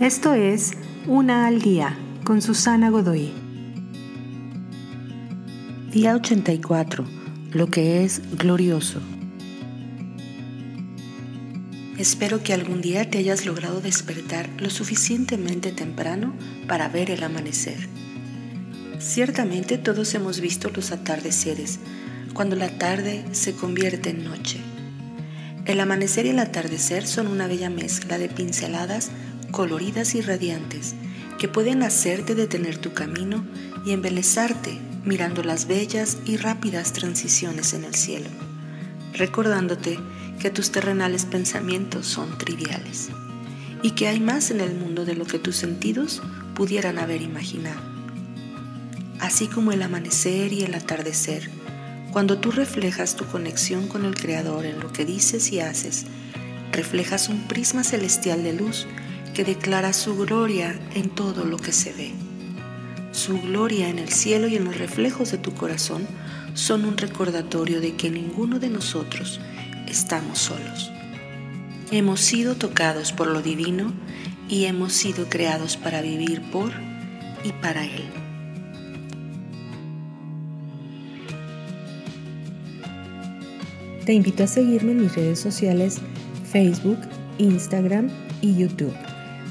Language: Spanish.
Esto es Una al Día con Susana Godoy. Día 84. Lo que es glorioso. Espero que algún día te hayas logrado despertar lo suficientemente temprano para ver el amanecer. Ciertamente todos hemos visto los atardeceres, cuando la tarde se convierte en noche. El amanecer y el atardecer son una bella mezcla de pinceladas coloridas y radiantes que pueden hacerte detener tu camino y embelezarte mirando las bellas y rápidas transiciones en el cielo, recordándote que tus terrenales pensamientos son triviales y que hay más en el mundo de lo que tus sentidos pudieran haber imaginado. Así como el amanecer y el atardecer, cuando tú reflejas tu conexión con el Creador en lo que dices y haces, reflejas un prisma celestial de luz que declara su gloria en todo lo que se ve. Su gloria en el cielo y en los reflejos de tu corazón son un recordatorio de que ninguno de nosotros estamos solos. Hemos sido tocados por lo divino y hemos sido creados para vivir por y para Él. Te invito a seguirme en mis redes sociales Facebook, Instagram y YouTube.